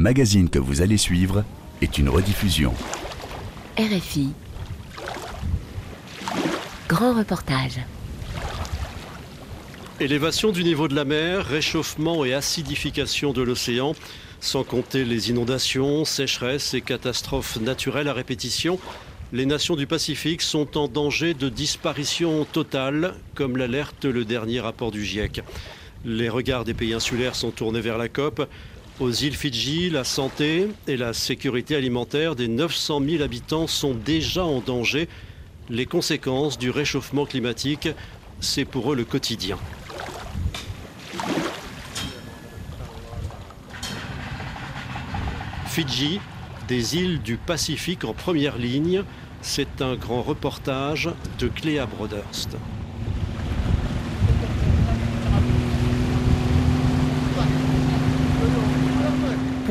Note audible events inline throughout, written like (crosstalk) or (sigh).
Le magazine que vous allez suivre est une rediffusion. RFI. Grand reportage. Élévation du niveau de la mer, réchauffement et acidification de l'océan, sans compter les inondations, sécheresses et catastrophes naturelles à répétition, les nations du Pacifique sont en danger de disparition totale, comme l'alerte le dernier rapport du GIEC. Les regards des pays insulaires sont tournés vers la COP. Aux îles Fidji, la santé et la sécurité alimentaire des 900 000 habitants sont déjà en danger. Les conséquences du réchauffement climatique, c'est pour eux le quotidien. Fidji, des îles du Pacifique en première ligne, c'est un grand reportage de Cléa Broderst.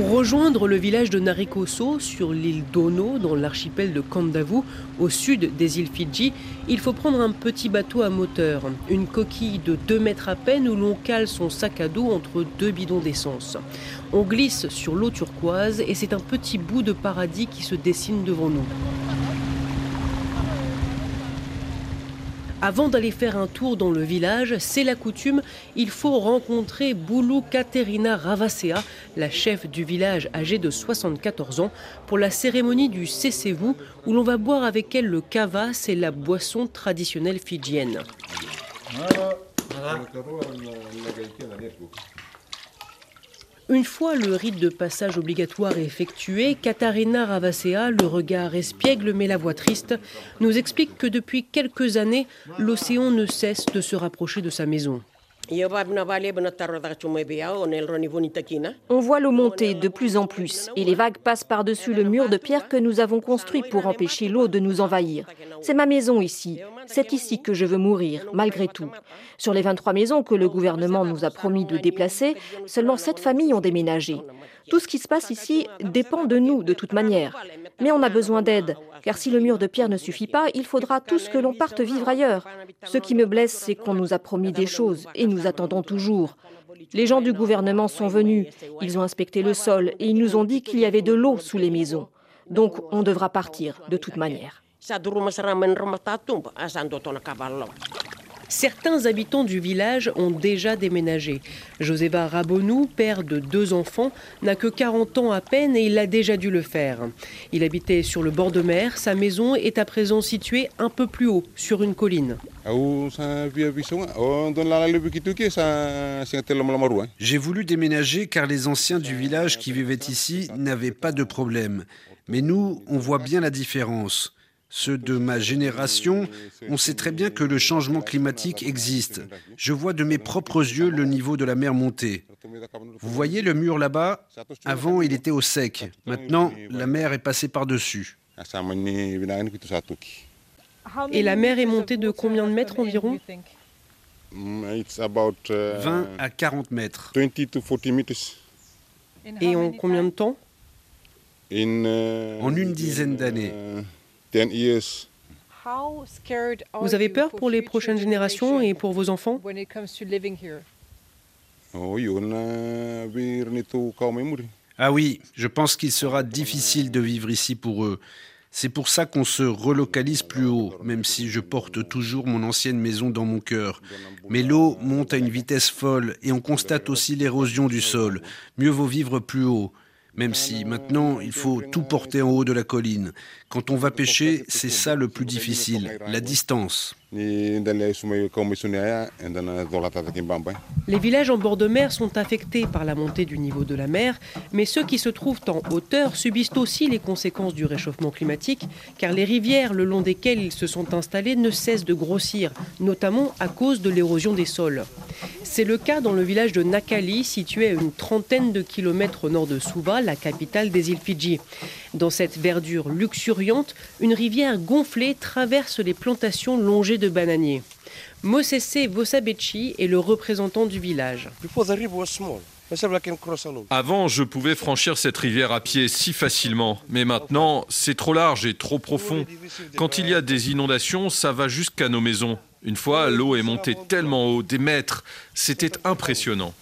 Pour rejoindre le village de Narikoso sur l'île Dono dans l'archipel de Kandavu au sud des îles Fidji, il faut prendre un petit bateau à moteur, une coquille de 2 mètres à peine où l'on cale son sac à dos entre deux bidons d'essence. On glisse sur l'eau turquoise et c'est un petit bout de paradis qui se dessine devant nous. Avant d'aller faire un tour dans le village, c'est la coutume, il faut rencontrer Boulou Katerina Ravasea, la chef du village âgée de 74 ans, pour la cérémonie du Sessez-vous, où l'on va boire avec elle le kava, c'est la boisson traditionnelle fidjienne. Une fois le rite de passage obligatoire effectué, Katharina Ravasea, le regard espiègle mais la voix triste, nous explique que depuis quelques années, l'océan ne cesse de se rapprocher de sa maison. On voit l'eau monter de plus en plus et les vagues passent par-dessus le mur de pierre que nous avons construit pour empêcher l'eau de nous envahir. C'est ma maison ici. C'est ici que je veux mourir, malgré tout. Sur les 23 maisons que le gouvernement nous a promis de déplacer, seulement 7 familles ont déménagé. Tout ce qui se passe ici dépend de nous de toute manière. Mais on a besoin d'aide, car si le mur de pierre ne suffit pas, il faudra tous que l'on parte vivre ailleurs. Ce qui me blesse, c'est qu'on nous a promis des choses et nous attendons toujours. Les gens du gouvernement sont venus, ils ont inspecté le sol et ils nous ont dit qu'il y avait de l'eau sous les maisons. Donc on devra partir de toute manière. Certains habitants du village ont déjà déménagé. Joséba Rabonou, père de deux enfants, n'a que 40 ans à peine et il a déjà dû le faire. Il habitait sur le bord de mer. Sa maison est à présent située un peu plus haut, sur une colline. J'ai voulu déménager car les anciens du village qui vivaient ici n'avaient pas de problème. Mais nous, on voit bien la différence. Ceux de ma génération, on sait très bien que le changement climatique existe. Je vois de mes propres yeux le niveau de la mer monter. Vous voyez le mur là-bas? Avant, il était au sec. Maintenant, la mer est passée par-dessus. Et la mer est montée de combien de mètres environ? 20 à 40 mètres. Et en combien de temps? En une dizaine d'années. Vous avez peur pour les prochaines générations et pour vos enfants? Ah oui, je pense qu'il sera difficile de vivre ici pour eux. C'est pour ça qu'on se relocalise plus haut, même si je porte toujours mon ancienne maison dans mon cœur. Mais l'eau monte à une vitesse folle et on constate aussi l'érosion du sol. Mieux vaut vivre plus haut même si maintenant il faut tout porter en haut de la colline. Quand on va pêcher, c'est ça le plus difficile, la distance. Les villages en bord de mer sont affectés par la montée du niveau de la mer, mais ceux qui se trouvent en hauteur subissent aussi les conséquences du réchauffement climatique, car les rivières le long desquelles ils se sont installés ne cessent de grossir, notamment à cause de l'érosion des sols. C'est le cas dans le village de Nakali, situé à une trentaine de kilomètres au nord de Suva, la capitale des îles Fidji. Dans cette verdure luxuriante, une rivière gonflée traverse les plantations longées de bananiers. Mosese Vosabechi est le représentant du village. Avant, je pouvais franchir cette rivière à pied si facilement, mais maintenant, c'est trop large et trop profond. Quand il y a des inondations, ça va jusqu'à nos maisons. Une fois, l'eau est montée tellement haut, des mètres. C'était impressionnant.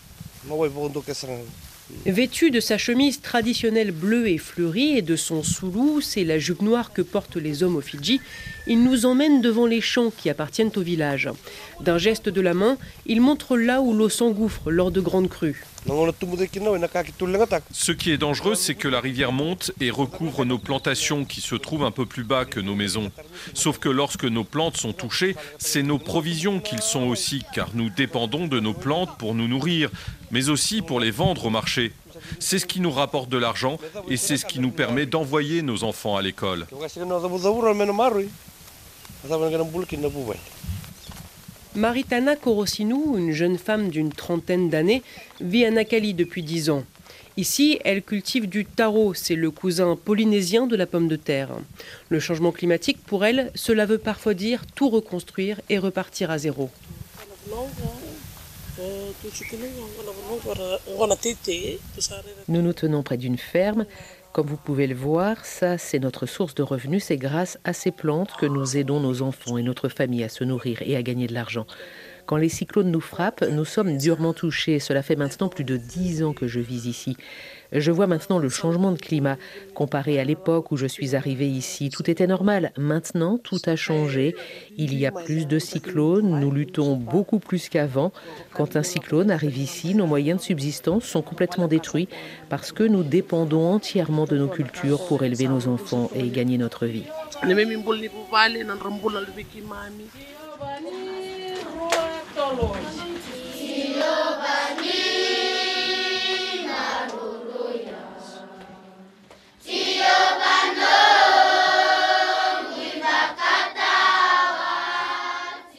Vêtu de sa chemise traditionnelle bleue et fleurie et de son soulou, c'est la jupe noire que portent les hommes au Fidji, il nous emmène devant les champs qui appartiennent au village. D'un geste de la main, il montre là où l'eau s'engouffre lors de grandes crues. Ce qui est dangereux, c'est que la rivière monte et recouvre nos plantations qui se trouvent un peu plus bas que nos maisons. Sauf que lorsque nos plantes sont touchées, c'est nos provisions qu'ils sont aussi, car nous dépendons de nos plantes pour nous nourrir, mais aussi pour les vendre au marché. C'est ce qui nous rapporte de l'argent et c'est ce qui nous permet d'envoyer nos enfants à l'école. Maritana Korosinou, une jeune femme d'une trentaine d'années, vit à Nakali depuis dix ans. Ici, elle cultive du taro, c'est le cousin polynésien de la pomme de terre. Le changement climatique, pour elle, cela veut parfois dire tout reconstruire et repartir à zéro. Nous nous tenons près d'une ferme. Comme vous pouvez le voir, ça c'est notre source de revenus. C'est grâce à ces plantes que nous aidons nos enfants et notre famille à se nourrir et à gagner de l'argent. Quand les cyclones nous frappent, nous sommes durement touchés. Cela fait maintenant plus de dix ans que je vis ici. Je vois maintenant le changement de climat. Comparé à l'époque où je suis arrivée ici, tout était normal. Maintenant, tout a changé. Il y a plus de cyclones. Nous luttons beaucoup plus qu'avant. Quand un cyclone arrive ici, nos moyens de subsistance sont complètement détruits parce que nous dépendons entièrement de nos cultures pour élever nos enfants et gagner notre vie.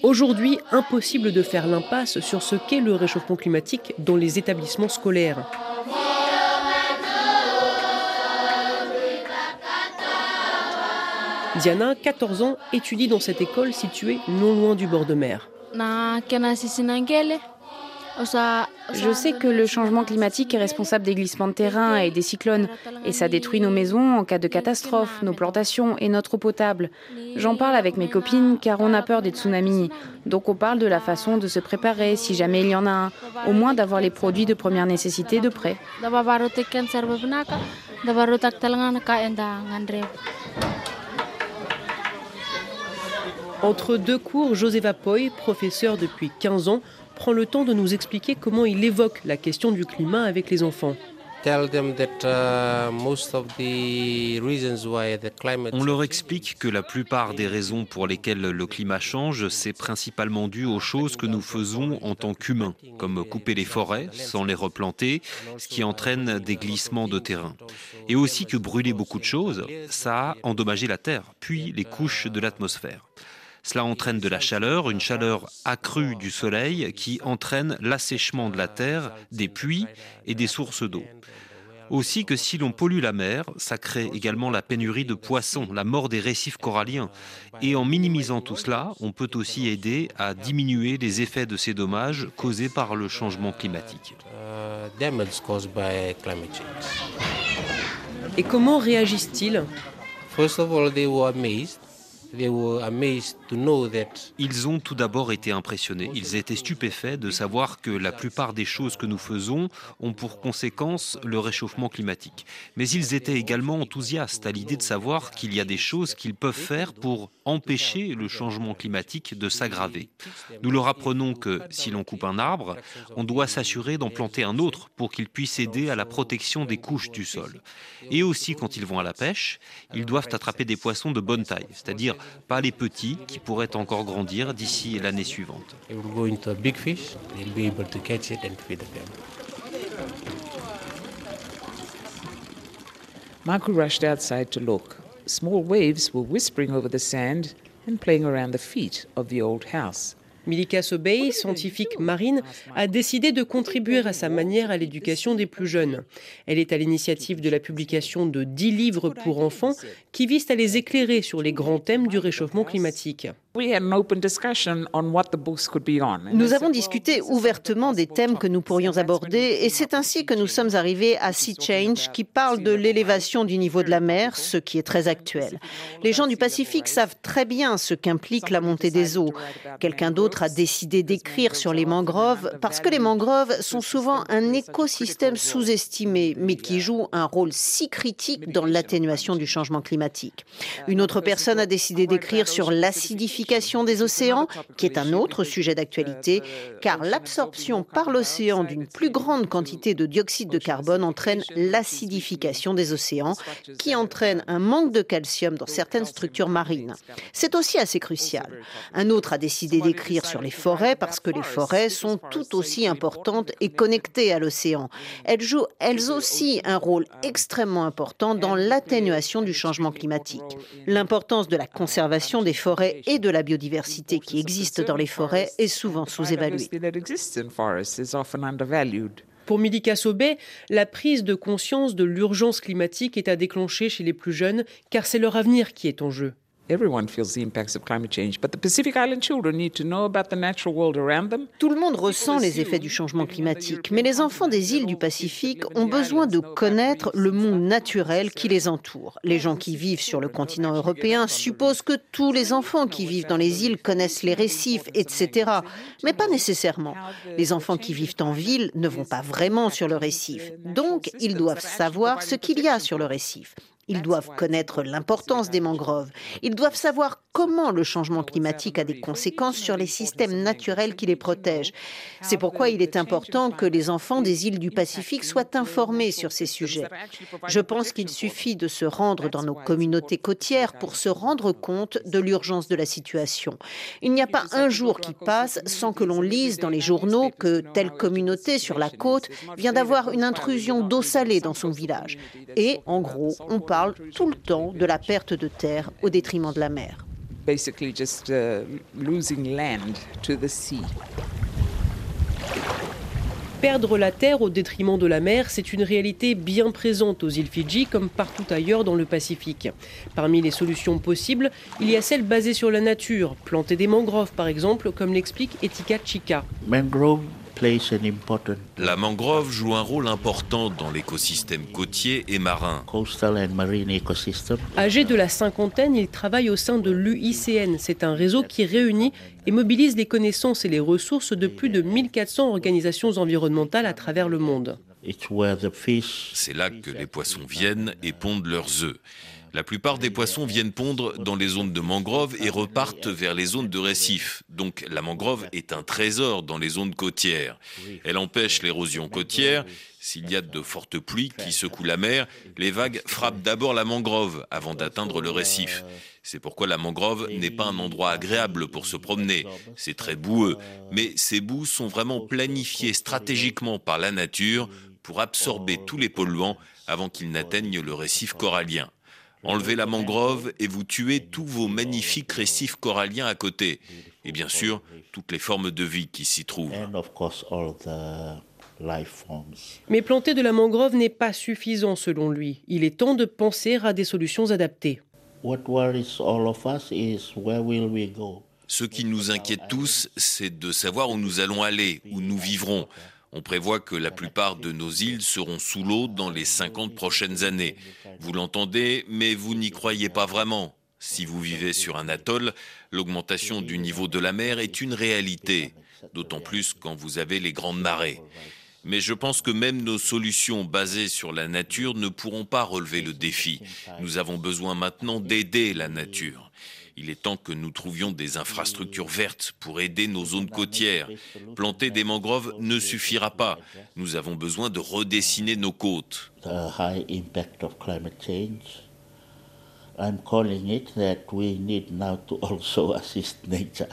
Aujourd'hui, impossible de faire l'impasse sur ce qu'est le réchauffement climatique dans les établissements scolaires. Diana, 14 ans, étudie dans cette école située non loin du bord de mer. Je sais que le changement climatique est responsable des glissements de terrain et des cyclones, et ça détruit nos maisons en cas de catastrophe, nos plantations et notre eau potable. J'en parle avec mes copines car on a peur des tsunamis, donc on parle de la façon de se préparer si jamais il y en a un, au moins d'avoir les produits de première nécessité de près. Entre deux cours, José Vapoy, professeur depuis 15 ans, prend le temps de nous expliquer comment il évoque la question du climat avec les enfants. On leur explique que la plupart des raisons pour lesquelles le climat change, c'est principalement dû aux choses que nous faisons en tant qu'humains, comme couper les forêts sans les replanter, ce qui entraîne des glissements de terrain. Et aussi que brûler beaucoup de choses, ça a endommagé la Terre, puis les couches de l'atmosphère. Cela entraîne de la chaleur, une chaleur accrue du soleil qui entraîne l'assèchement de la terre, des puits et des sources d'eau. Aussi que si l'on pollue la mer, ça crée également la pénurie de poissons, la mort des récifs coralliens. Et en minimisant tout cela, on peut aussi aider à diminuer les effets de ces dommages causés par le changement climatique. Et comment réagissent-ils? Ils ont tout d'abord été impressionnés, ils étaient stupéfaits de savoir que la plupart des choses que nous faisons ont pour conséquence le réchauffement climatique. Mais ils étaient également enthousiastes à l'idée de savoir qu'il y a des choses qu'ils peuvent faire pour empêcher le changement climatique de s'aggraver. Nous leur apprenons que si l'on coupe un arbre, on doit s'assurer d'en planter un autre pour qu'il puisse aider à la protection des couches du sol. Et aussi quand ils vont à la pêche, ils doivent attraper des poissons de bonne taille, c'est-à-dire pas les petits qui pourraient encore grandir d'ici l'année suivante. Marco rushed outside to look. Small waves were whispering over the sand and playing around the feet of the old house. Milika Sobey, scientifique marine, a décidé de contribuer à sa manière à l'éducation des plus jeunes. Elle est à l'initiative de la publication de 10 livres pour enfants qui visent à les éclairer sur les grands thèmes du réchauffement climatique. Nous avons discuté ouvertement des thèmes que nous pourrions aborder et c'est ainsi que nous sommes arrivés à Sea Change qui parle de l'élévation du niveau de la mer, ce qui est très actuel. Les gens du Pacifique savent très bien ce qu'implique la montée des eaux. Quelqu'un d'autre autre a décidé d'écrire sur les mangroves parce que les mangroves sont souvent un écosystème sous-estimé, mais qui joue un rôle si critique dans l'atténuation du changement climatique. Une autre personne a décidé d'écrire sur l'acidification des océans, qui est un autre sujet d'actualité, car l'absorption par l'océan d'une plus grande quantité de dioxyde de carbone entraîne l'acidification des océans, qui entraîne un manque de calcium dans certaines structures marines. C'est aussi assez crucial. Un autre a décidé d'écrire sur les forêts parce que les forêts sont tout aussi importantes et connectées à l'océan. Elles jouent elles aussi un rôle extrêmement important dans l'atténuation du changement climatique. L'importance de la conservation des forêts et de la biodiversité qui existe dans les forêts est souvent sous-évaluée. Pour Milika Sobé, la prise de conscience de l'urgence climatique est à déclencher chez les plus jeunes car c'est leur avenir qui est en jeu. Tout le monde ressent les effets du changement climatique, mais les enfants des îles du Pacifique ont besoin de connaître le monde naturel qui les entoure. Les gens qui vivent sur le continent européen supposent que tous les enfants qui vivent dans les îles connaissent les récifs, etc. Mais pas nécessairement. Les enfants qui vivent en ville ne vont pas vraiment sur le récif. Donc, ils doivent savoir ce qu'il y a sur le récif. Ils doivent connaître l'importance des mangroves. Ils doivent savoir comment le changement climatique a des conséquences sur les systèmes naturels qui les protègent. C'est pourquoi il est important que les enfants des îles du Pacifique soient informés sur ces sujets. Je pense qu'il suffit de se rendre dans nos communautés côtières pour se rendre compte de l'urgence de la situation. Il n'y a pas un jour qui passe sans que l'on lise dans les journaux que telle communauté sur la côte vient d'avoir une intrusion d'eau salée dans son village. Et, en gros, on parle parle tout le temps de la perte de terre au détriment de la mer. Basically just uh, losing land to the sea. Perdre la terre au détriment de la mer, c'est une réalité bien présente aux îles Fidji comme partout ailleurs dans le Pacifique. Parmi les solutions possibles, il y a celles basées sur la nature, planter des mangroves par exemple, comme l'explique Etika Chika. Mangrove la mangrove joue un rôle important dans l'écosystème côtier et marin. Âgé de la cinquantaine, il travaille au sein de l'UICN. C'est un réseau qui réunit et mobilise les connaissances et les ressources de plus de 1400 organisations environnementales à travers le monde. C'est là que les poissons viennent et pondent leurs œufs. La plupart des poissons viennent pondre dans les zones de mangrove et repartent vers les zones de récifs. Donc la mangrove est un trésor dans les zones côtières. Elle empêche l'érosion côtière. S'il y a de fortes pluies qui secouent la mer, les vagues frappent d'abord la mangrove avant d'atteindre le récif. C'est pourquoi la mangrove n'est pas un endroit agréable pour se promener. C'est très boueux. Mais ces boues sont vraiment planifiées stratégiquement par la nature pour absorber tous les polluants avant qu'ils n'atteignent le récif corallien. Enlevez la mangrove et vous tuez tous vos magnifiques récifs coralliens à côté. Et bien sûr, toutes les formes de vie qui s'y trouvent. Mais planter de la mangrove n'est pas suffisant selon lui. Il est temps de penser à des solutions adaptées. Ce qui nous inquiète tous, c'est de savoir où nous allons aller, où nous vivrons. On prévoit que la plupart de nos îles seront sous l'eau dans les 50 prochaines années. Vous l'entendez, mais vous n'y croyez pas vraiment. Si vous vivez sur un atoll, l'augmentation du niveau de la mer est une réalité, d'autant plus quand vous avez les grandes marées. Mais je pense que même nos solutions basées sur la nature ne pourront pas relever le défi. Nous avons besoin maintenant d'aider la nature. Il est temps que nous trouvions des infrastructures vertes pour aider nos zones côtières. Planter des mangroves ne suffira pas. Nous avons besoin de redessiner nos côtes.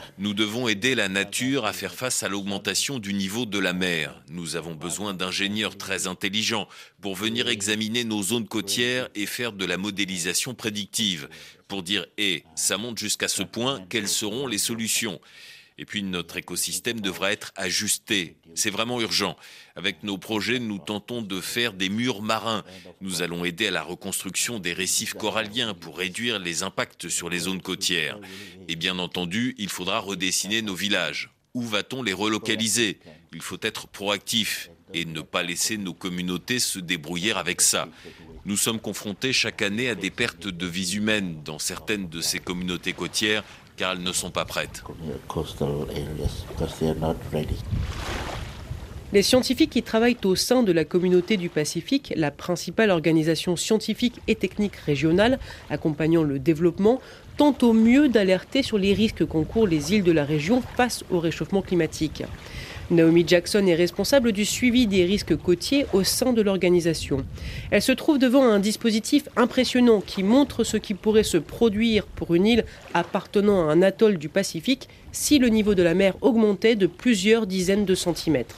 (laughs) Nous devons aider la nature à faire face à l'augmentation du niveau de la mer. Nous avons besoin d'ingénieurs très intelligents pour venir examiner nos zones côtières et faire de la modélisation prédictive, pour dire, hé, ça monte jusqu'à ce point, quelles seront les solutions? Et puis notre écosystème devra être ajusté. C'est vraiment urgent. Avec nos projets, nous tentons de faire des murs marins. Nous allons aider à la reconstruction des récifs coralliens pour réduire les impacts sur les zones côtières. Et bien entendu, il faudra redessiner nos villages. Où va-t-on les relocaliser? Il faut être proactif et ne pas laisser nos communautés se débrouiller avec ça. Nous sommes confrontés chaque année à des pertes de vies humaines dans certaines de ces communautés côtières car elles ne sont pas prêtes. Les scientifiques qui travaillent au sein de la communauté du Pacifique, la principale organisation scientifique et technique régionale accompagnant le développement, tentent au mieux d'alerter sur les risques qu'encourent les îles de la région face au réchauffement climatique. Naomi Jackson est responsable du suivi des risques côtiers au sein de l'organisation. Elle se trouve devant un dispositif impressionnant qui montre ce qui pourrait se produire pour une île appartenant à un atoll du Pacifique si le niveau de la mer augmentait de plusieurs dizaines de centimètres.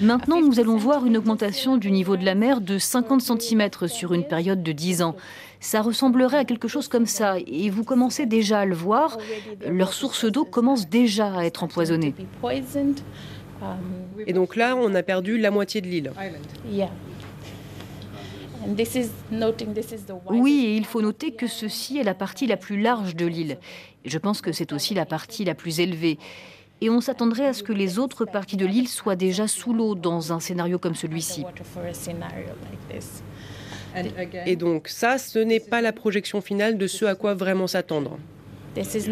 Maintenant, nous allons voir une augmentation du niveau de la mer de 50 cm sur une période de 10 ans. Ça ressemblerait à quelque chose comme ça, et vous commencez déjà à le voir, leur source d'eau commence déjà à être empoisonnée. Et donc là, on a perdu la moitié de l'île. Oui, et il faut noter que ceci est la partie la plus large de l'île. Je pense que c'est aussi la partie la plus élevée et on s'attendrait à ce que les autres parties de l'île soient déjà sous l'eau dans un scénario comme celui-ci. Et donc ça, ce n'est pas la projection finale de ce à quoi vraiment s'attendre. Ce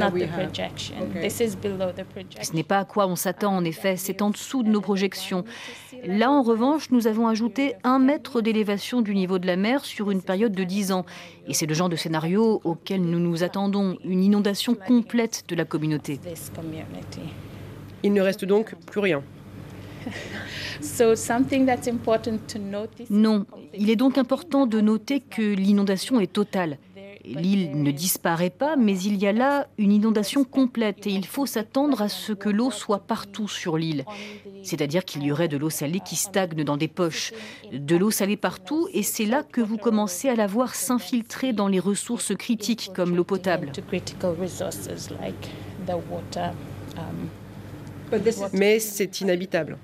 n'est pas à quoi on s'attend en effet, c'est en dessous de nos projections. Là en revanche, nous avons ajouté un mètre d'élévation du niveau de la mer sur une période de 10 ans. Et c'est le genre de scénario auquel nous nous attendons, une inondation complète de la communauté. Il ne reste donc plus rien. (laughs) Non, il est donc important de noter que l'inondation est totale. L'île ne disparaît pas, mais il y a là une inondation complète et il faut s'attendre à ce que l'eau soit partout sur l'île. C'est-à-dire qu'il y aurait de l'eau salée qui stagne dans des poches, de l'eau salée partout et c'est là que vous commencez à la voir s'infiltrer dans les ressources critiques comme l'eau potable. Mais c'est inhabitable.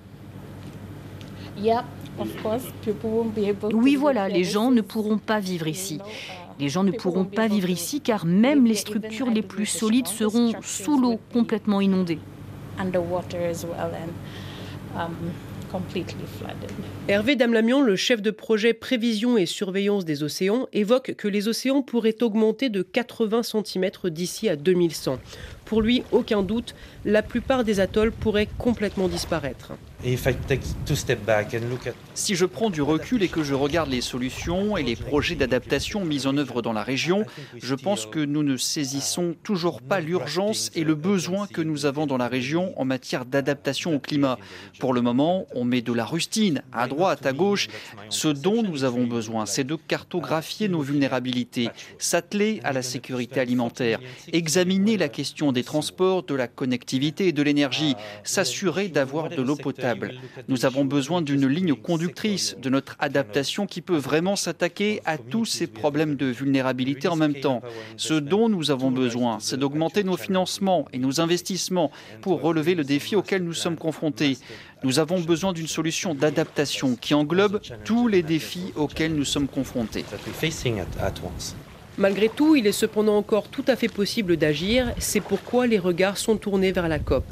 Oui, voilà, les gens ne pourront pas vivre ici. Les gens ne pourront pas vivre ici car même les structures les plus solides seront sous l'eau, complètement inondées. Hervé Damlamian, le chef de projet prévision et surveillance des océans, évoque que les océans pourraient augmenter de 80 cm d'ici à 2100. Pour lui, aucun doute, la plupart des atolls pourraient complètement disparaître. Si je prends du recul et que je regarde les solutions et les projets d'adaptation mis en œuvre dans la région, je pense que nous ne saisissons toujours pas l'urgence et le besoin que nous avons dans la région en matière d'adaptation au climat. Pour le moment, on met de la rustine à droite, à gauche. Ce dont nous avons besoin, c'est de cartographier nos vulnérabilités, s'atteler à la sécurité alimentaire, examiner la question des transports, de la connectivité et de l'énergie, s'assurer d'avoir de l'eau potable. Nous avons besoin d'une ligne conductrice de notre adaptation qui peut vraiment s'attaquer à tous ces problèmes de vulnérabilité en même temps. Ce dont nous avons besoin, c'est d'augmenter nos financements et nos investissements pour relever le défi auquel nous sommes confrontés. Nous avons besoin d'une solution d'adaptation qui englobe tous les défis auxquels nous sommes confrontés. Malgré tout, il est cependant encore tout à fait possible d'agir. C'est pourquoi les regards sont tournés vers la COP.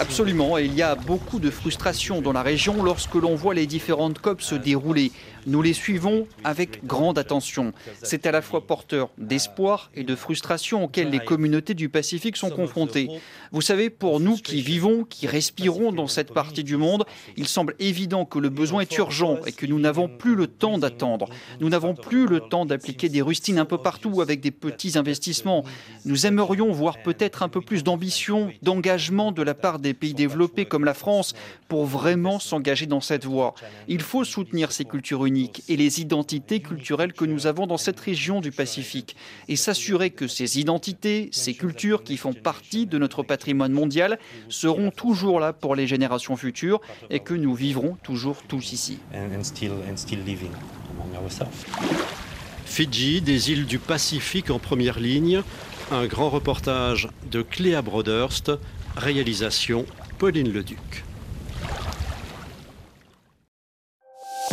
Absolument, et il y a beaucoup de frustration dans la région lorsque l'on voit les différentes COP se dérouler. Nous les suivons avec grande attention. C'est à la fois porteur d'espoir et de frustration auxquelles les communautés du Pacifique sont confrontées. Vous savez, pour nous qui vivons, qui respirons dans cette partie du monde, il semble évident que le besoin est urgent et que nous n'avons plus le temps d'attendre. Nous n'avons plus le temps d'appliquer des rustines un peu partout avec des petits investissements. Nous aimerions voir peut-être un peu plus d'ambition, d'engagement de la part des pays développés comme la France pour vraiment s'engager dans cette voie. Il faut soutenir ces cultures et les identités culturelles que nous avons dans cette région du Pacifique et s'assurer que ces identités, ces cultures qui font partie de notre patrimoine mondial seront toujours là pour les générations futures et que nous vivrons toujours tous ici. Fidji, des îles du Pacifique en première ligne, un grand reportage de Cléa Broderst, réalisation Pauline Leduc.